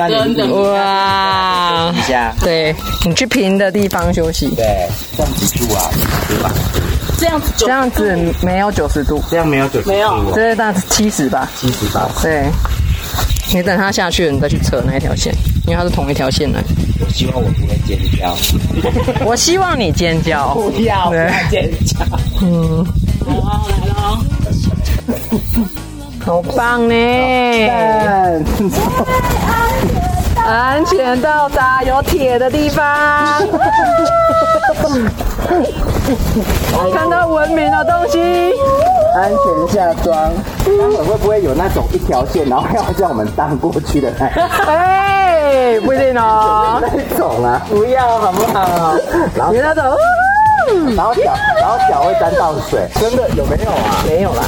真的哇！等一下，对，你去平的地方休息。对，这样子住啊，对吧？这样子这样子没有九十度，这样没有九十度，没有这是大概七十吧，七十吧。对，你等它下去了，你再去扯那一条线，因为它是同一条线的。我希望我不会尖叫。我希望你尖叫，不要不要尖叫。嗯，来喽来喽，好棒呢！安全到达有铁的地方，看到文明的东西，安全下装。待会会不会有那种一条线，然后要叫我们荡过去的那种？哎，不一定哦。那种啊，不要好不好？然后那种，然后脚，然后脚会沾到水，真的有没有啊？没有啦。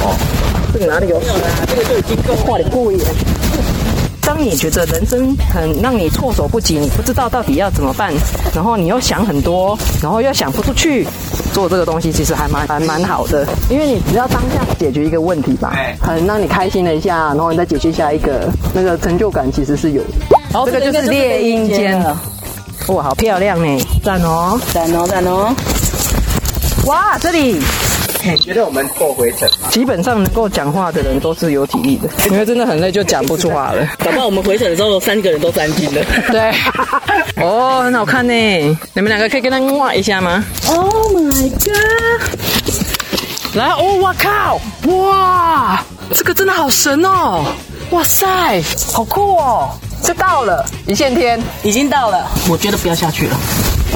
这个哪里有水啊？这个就已经够画的过瘾。当你觉得人生很让你措手不及，你不知道到底要怎么办，然后你又想很多，然后又想不出去，做这个东西其实还蛮还蛮好的，因为你只要当下解决一个问题吧，很让你开心了一下，然后你再解决下一个，那个成就感其实是有。这个就是猎鹰间了，哇，好漂亮呢，赞哦，赞哦，赞哦，哇，这里。你觉得我们够回程吗？基本上能够讲话的人都是有体力的，因为真的很累就讲不出话了。搞不好我们回程的时候三个人都三斤了。对，哦，很好看呢。你们两个可以跟他哇一下吗？Oh my god！来，哦，我靠，哇，这个真的好神哦！哇塞，好酷哦！就到了一线天，已经到了。我觉得不要下去了。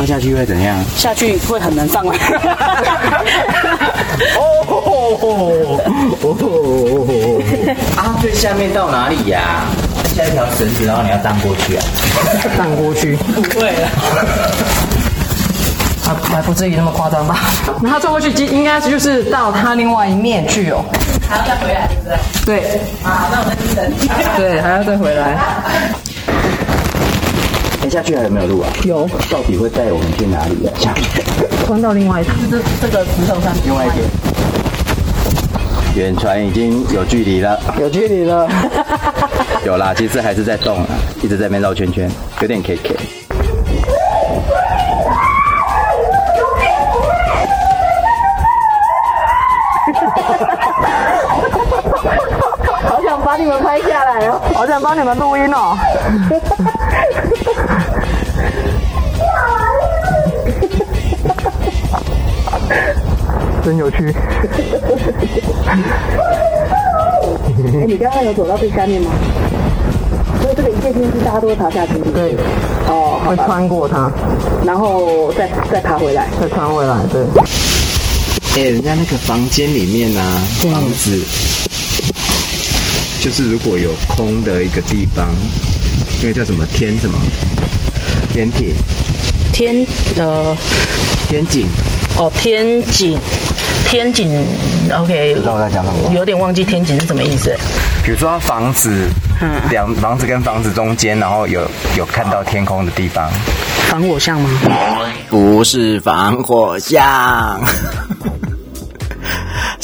放下去会怎样？下去会很难上来。哦哦哦！啊，最下面到哪里呀、啊？下一条绳子，然后你要荡过去啊？荡过去？不会了。啊，还不至于那么夸张吧？那他转过去，应该就是到他另外一面去哦。还要再回来，对不对？对。啊，那我们等等。对，还要再回来。等下去还有没有路啊？有。到底会带我们去哪里啊？下面。关到另外一边。这这个石头上。另外一边。远船已经有距离了。有距离了。有啦，其实还是在动，一直在那边绕圈圈，有点 K K。把你们拍下来哦，好想帮你们录音哦。真有趣。哎，你刚刚有走到最下面吗？所以这个一线天是大家都会爬下去。对。哦，会穿过它，然后再再爬回来，再穿回来。对。哎，人家那个房间里面呢、啊，房子就是如果有空的一个地方，那个叫什么天什么天体天呃天井。哦天井。天井 OK，不知道我在讲什么，有点忘记天井是什么意思。比如说房子，嗯，两房子跟房子中间，然后有有看到天空的地方，防火巷吗？不是防火巷。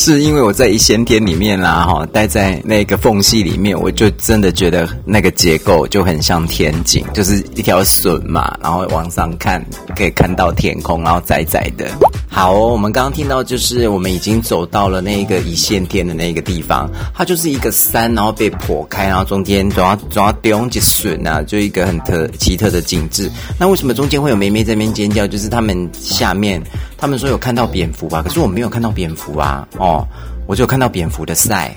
是因为我在一线天里面啦，哈，待在那个缝隙里面，我就真的觉得那个结构就很像天井，就是一条笋嘛，然后往上看可以看到天空，然后窄窄的。好哦，我们刚刚听到就是我们已经走到了那个一线天的那个地方，它就是一个山，然后被剖开，然后中间总要总要丢几笋啊，就一个很特奇特的景致。那为什么中间会有妹妹在那边尖叫？就是他们下面他们说有看到蝙蝠吧，可是我没有看到蝙蝠啊，哦，我就看到蝙蝠的赛。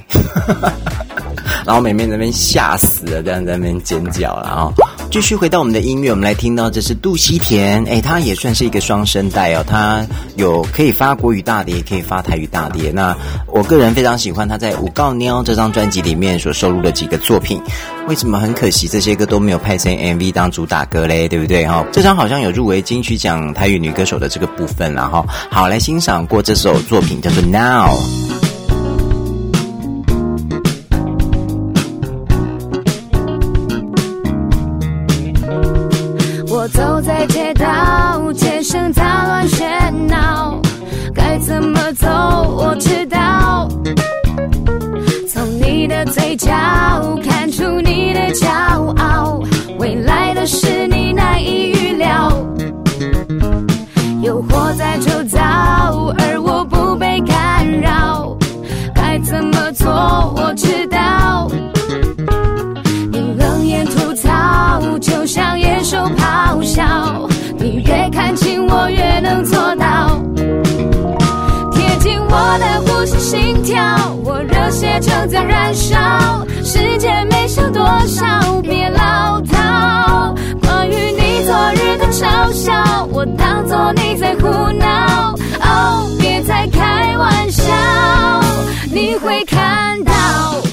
然后妹妹那边吓死了，这样在那边尖叫了啊！继续回到我们的音乐，我们来听到这是杜希田，哎，他也算是一个双声带哦，他有可以发国语大碟，也可以发台语大碟。那我个人非常喜欢他在《五告喵》这张专辑里面所收录的几个作品。为什么很可惜这些歌都没有拍成 MV 当主打歌嘞？对不对哈？这张好像有入围金曲奖台语女歌手的这个部分，然后好来欣赏过这首作品叫做《Now》。知道你冷眼吐槽，就像野兽咆哮，你越看清我越能做到，贴近我的呼吸心跳，我热血正在燃烧，时间没剩多少，别唠叨，关于你。日的嘲笑，我当作你在胡闹。哦，别再开玩笑，你会看到。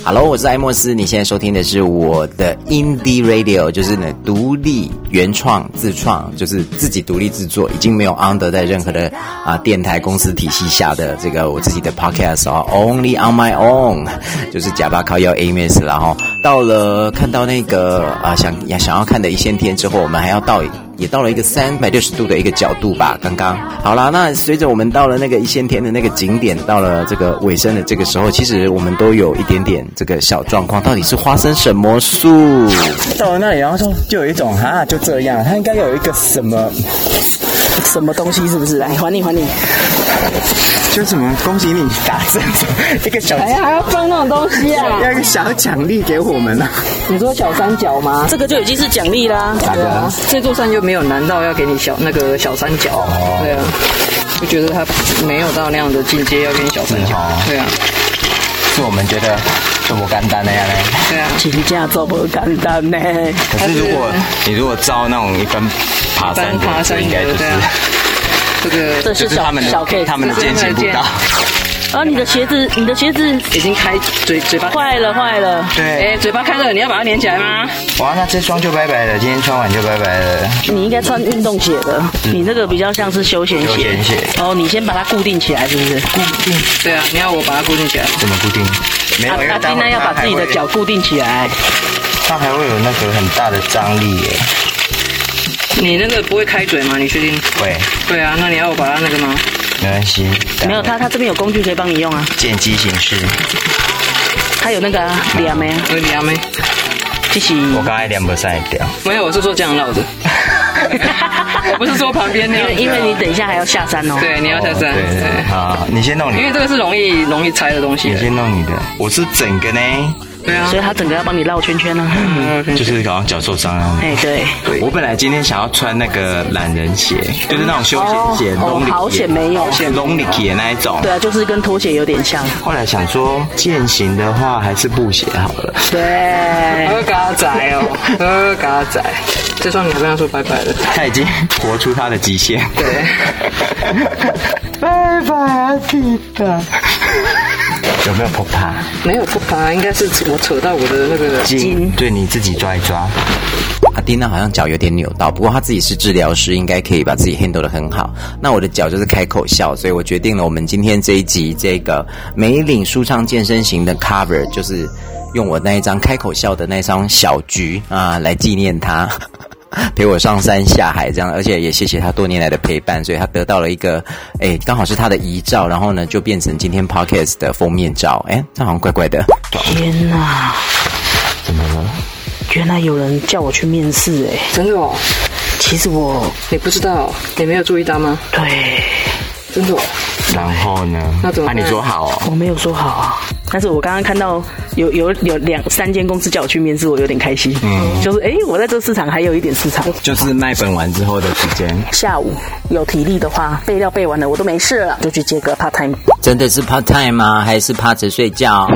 Hello，我是艾莫斯，你现在收听的是我的 Indie Radio，就是呢独立原创自创，就是自己独立制作，已经没有 under 在任何的啊电台公司体系下的这个我自己的 podcast 哦，Only on my own，就是假巴靠腰 Amos，然后到了看到那个啊想想要看的一线天之后，我们还要到。也到了一个三百六十度的一个角度吧，刚刚好啦，那随着我们到了那个一线天的那个景点，到了这个尾声的这个时候，其实我们都有一点点这个小状况，到底是发生什么事？到了那里，然后说就有一种啊，就这样，他应该有一个什么什么东西，是不是？来，还你，还你。就什么恭喜你打针，一个小，哎，还要放那种东西啊？要一个小奖励给我们啊？你说小三角吗？这个就已经是奖励啦。对啊，这座山就没有难到要给你小那个小三角。哦、对啊，就觉得他没有到那样的境界要给你小三角。哦、对啊，是我们觉得这么简单的呀嘞。对啊，请假这么简单呢？可是如果你如果照那种一般爬山的，爬山应该就是。这个 这是他们的小 K，他们的健行步道。啊，你的鞋子，你的鞋子已经开嘴嘴巴坏了，坏了。对，哎，嘴巴开了，你要把它粘起来吗？哇，那这双就拜拜了，今天穿完就拜拜了。你应该穿运动鞋的，你那个比较像是休闲鞋。休闲鞋。哦，你先把它固定起来，是不是？固定。对啊，你要我把它固定起来。怎么固定？没有，阿丁呢要把自己的脚固定起来。它还会有那个很大的张力耶。你那个不会开嘴吗？你确定？会。对啊，那你要我把它那个吗？没关系。没有，他他这边有工具可以帮你用啊。见机行事。他有那个两枚啊。有两枚。谢谢。我刚才两不三掉。没有，我是说这样绕着。我 不是说旁边那样。因为你等一下还要下山哦。对，你要下山。对对。好，你先弄你。因为这个是容易容易拆的东西。你先弄你的。我是整个呢。对啊，所以他整个要帮你绕圈圈呢，就是好像脚受伤啊。哎，对，对，我本来今天想要穿那个懒人鞋，就是那种休闲鞋，哦，好险没有，像 lonely 鞋那一种。对啊，就是跟拖鞋有点像。后来想说，健行的话还是布鞋好了。对，喝嘎仔哦，喝嘎仔。这双你还跟他说拜拜了，他已经活出他的极限。对，拜拜啊，皮特。有没有扑爬？没有扑爬，应该是我扯到我的那个筋。对，你自己抓一抓。阿丁娜，好像脚有点扭到，不过他自己是治疗师，应该可以把自己 handle 的很好。那我的脚就是开口笑，所以我决定了，我们今天这一集这个美领舒畅健身型的 cover，就是用我那一张开口笑的那张小菊啊来纪念他。陪我上山下海，这样，而且也谢谢他多年来的陪伴，所以他得到了一个，哎，刚好是他的遗照，然后呢，就变成今天 podcast 的封面照，哎，这好像怪怪的。天哪，怎么了？原来有人叫我去面试，哎，真的哦。其实我你不知道，你没有注意到吗？对，真的哦。然后呢？那怎么办？你说好哦。我没有说好啊。但是我刚刚看到有有有两三间公司叫我去面试，我有点开心。嗯，就是哎，我在这市场还有一点市场。就是卖本完之后的时间，下午有体力的话，备料备完了，我都没事了，就去接个 part time。真的是 part time 吗？还是趴着睡觉？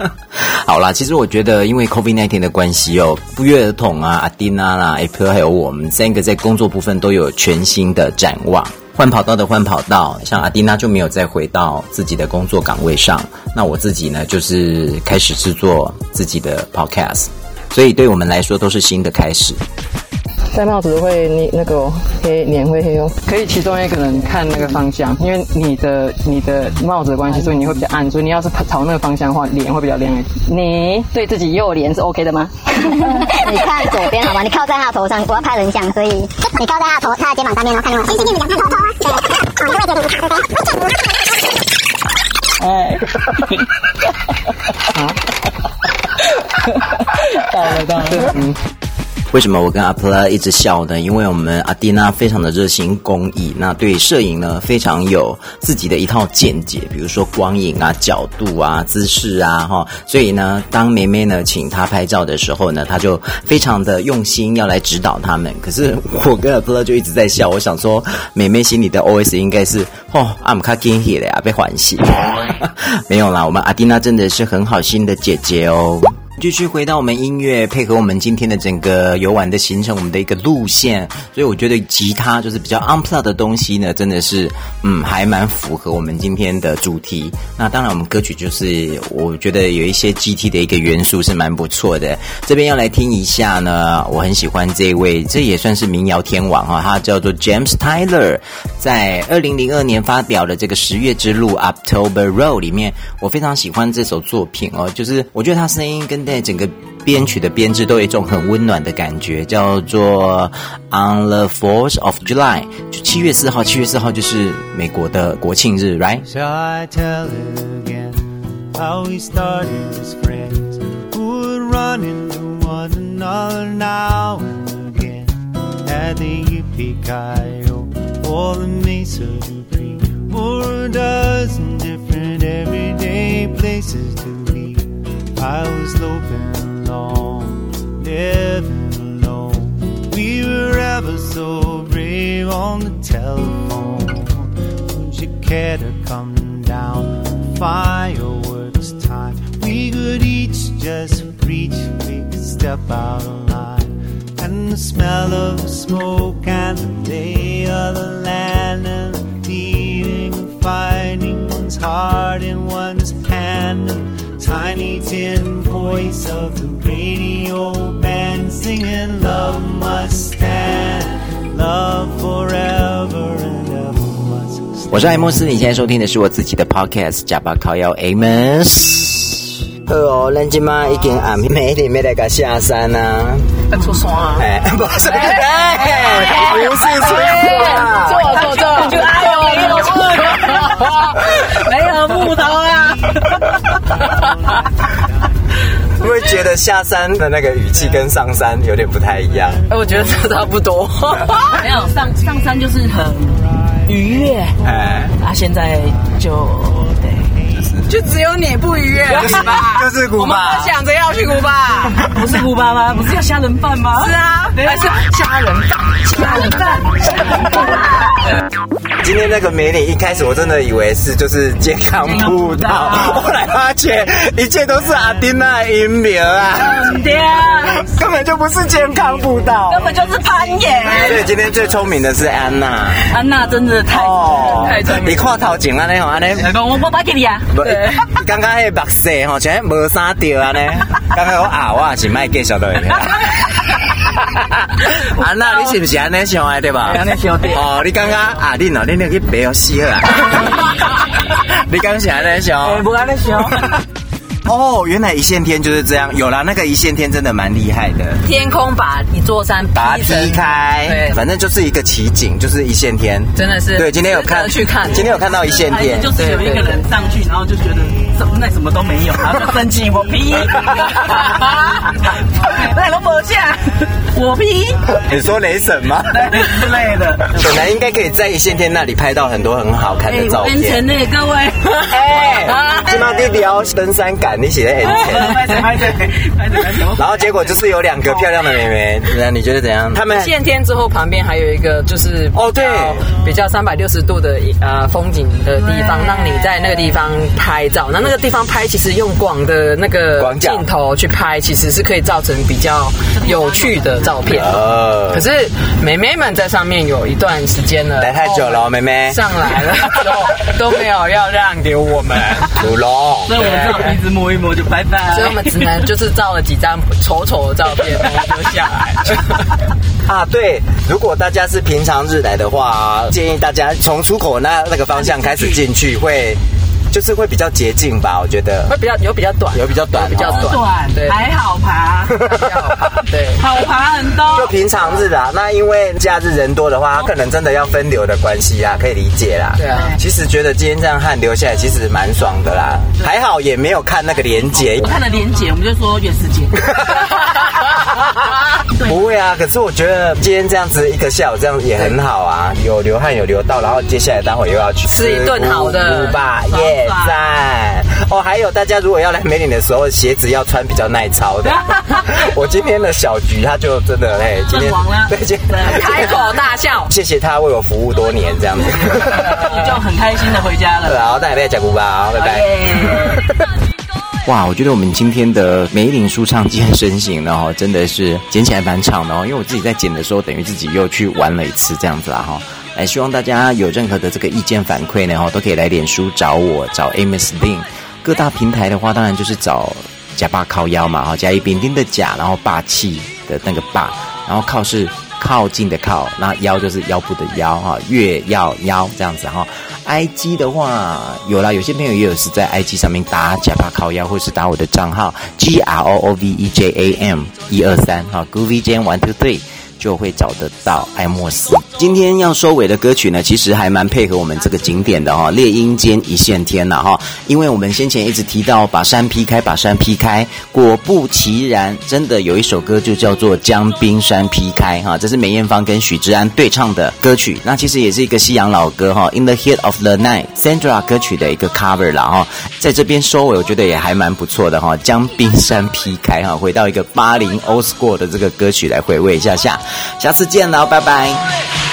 好啦，其实我觉得，因为 COVID-19 的关系哦，不约而同啊，阿丁啊啦 April 还有我们三个在工作部分都有全新的展望。换跑道的换跑道，像阿蒂娜就没有再回到自己的工作岗位上。那我自己呢，就是开始制作自己的 podcast，所以对我们来说都是新的开始。戴帽子会你那个黑脸会黑哦，可以其中一个人看那个方向，因为你的你的帽子的关系，所以你会比较暗，所以你要是朝那个方向的话，脸会比较亮一点。你对自己右脸是 OK 的吗？你看左边好吗？你靠在他头上，我要拍人像，所以你靠在他头，他的肩膀上面，然后看另外。先先讲他头头啊，对，好，你会觉得哎，好，到了到了，嗯。为什么我跟阿普拉一直笑呢？因为我们阿蒂娜非常的热心公益，那对摄影呢非常有自己的一套见解，比如说光影啊、角度啊、姿势啊，哈。所以呢，当妹妹呢请她拍照的时候呢，她就非常的用心要来指导他们。可是我跟阿普拉就一直在笑，我想说，妹妹心里的 OS 应该是哦，阿姆卡金喜了呀，被欢喜。没有啦，我们阿蒂娜真的是很好心的姐姐哦。继续回到我们音乐，配合我们今天的整个游玩的行程，我们的一个路线，所以我觉得吉他就是比较 unplug 的东西呢，真的是嗯，还蛮符合我们今天的主题。那当然，我们歌曲就是我觉得有一些 GT 的一个元素是蛮不错的。这边要来听一下呢，我很喜欢这位，这也算是民谣天王哈，他叫做 James Tyler，在二零零二年发表的这个十月之路 October Road 里面，我非常喜欢这首作品哦，就是我觉得他声音跟现在整个编曲的编制都有一种很温暖的感觉，叫做 On the Fourth of July，就七月四号。七月四号就是美国的国庆日，right？，right？I was loping along, living alone. We were ever so brave on the telephone. Would you care to come down? Fireworks time. We could each just reach, we could step out of line. And the smell of the smoke and the lay of the land and the finding one's heart in hand tiny tin voice of the radio band singing love must stand love forever and ever must 我是艾莫斯，你现在收听的是我自己的 podcast 假巴靠腰 Amos。好哦，咱今嘛已经暗暝点没来个下山啊，出山啊？哎，不是，哎，不是出山，坐坐坐，就哎呦，没有木头，没有木头啊。会不会觉得下山的那个语气跟上山有点不太一样？哎，我觉得差不多。没有上上山就是很愉悦，哎，啊，现在就对，就只有你不愉悦，就是吧？就是古巴，我们想着要去古巴，不是古巴吗？不是要虾仁饭吗？是啊，还是虾仁饭，虾仁饭，虾仁饭。今天那个美女一开始我真的以为是就是健康步道，后来发觉一切都是阿丁娜英明啊！根本就不是健康步道，根本就是攀岩。所以今天最聪明的是安娜，安娜真的太哦太聪明。你看头前安尼吼安尼，我我摆给你啊。对，刚刚那目色吼，全无啥掉啊呢。刚刚我啊，我也是卖介绍到你。啊，那，你是不是安尼想的对吧？安尼想的。哦，你刚刚啊，你喏，你那个白要死啊！你刚是安尼想？不安尼想。哦，原来一线天就是这样。有了那个一线天，真的蛮厉害的。天空把一座山把它劈开，对，反正就是一个奇景，就是一线天，真的是。对，今天有看去看，今天有看到一线天，就是有一个人上去，然后就觉得什么那什么都没有，然后就生气，我劈，那都没下，我劈。你说雷神吗？之类的。本来应该可以在一线天那里拍到很多很好看的照片。恩城的各位，哎，金马弟弟要登山感。你写的很然后结果就是有两个漂亮的妹妹，怎样？你觉得怎样？他们见天之后旁边还有一个就是哦，对，比较三百六十度的呃风景的地方，让你在那个地方拍照。那那个地方拍，其实用广的那个镜头去拍，其实是可以造成比较有趣的照片。呃，可是妹妹们在上面有一段时间了，待太久了，妹妹上来了 都没有要让给我们 所以我们这鼻子摸。摸一摸就拜拜，所以我们只能就是照了几张丑丑的照片，然后就下来 啊，对，如果大家是平常日来的话，建议大家从出口那那个方向开始进去会。就是会比较捷径吧，我觉得。会比较有比较短，有比较短，比较短，短，对，还好爬，好爬，对，好爬很多。就平常日啦，那因为假日人多的话，他可能真的要分流的关系啦，可以理解啦。对啊，其实觉得今天这样汗流下来，其实蛮爽的啦。还好也没有看那个连结，我看了连结，我们就说月时间。不会啊，可是我觉得今天这样子一个下午这样也很好啊，有流汗有流到，然后接下来待会又要去吃一顿好的，五吧耶赞哦！还有大家如果要来梅岭的时候，鞋子要穿比较耐操的。我今天的小菊他就真的哎，今天对，今天开口大笑，谢谢他为我服务多年这样子，你就很开心的回家了。然后大家再讲五吧，拜拜。哇，我觉得我们今天的梅岭舒畅健身型呢，哈，真的是剪起来蛮长的哦。因为我自己在剪的时候，等于自己又去玩了一次这样子啦，哈。来，希望大家有任何的这个意见反馈呢，哈，都可以来脸书找我，找 Amos Lin。各大平台的话，当然就是找假爸靠腰嘛，哈，甲乙丙丁的甲，然后霸气的那个霸，然后靠是靠近的靠，那腰就是腰部的腰，哈，月要腰这样子哈。IG 的话有啦，有些朋友也有是在 IG 上面打假霸靠腰，或是打我的账号 G R O O V E J A M 一二三哈，Groovy Jam One Two Three。就会找得到爱莫斯。今天要收尾的歌曲呢，其实还蛮配合我们这个景点的哈、哦，猎鹰间一线天呐哈。因为我们先前一直提到把山劈开，把山劈开，果不其然，真的有一首歌就叫做将冰山劈开哈。这是梅艳芳跟许志安对唱的歌曲，那其实也是一个西洋老歌哈。In the heat of the night，Sandra 歌曲的一个 cover 了哈。在这边收尾，我觉得也还蛮不错的哈。将冰山劈开哈，回到一个八零 old school 的这个歌曲来回味一下下。下次见了，拜拜。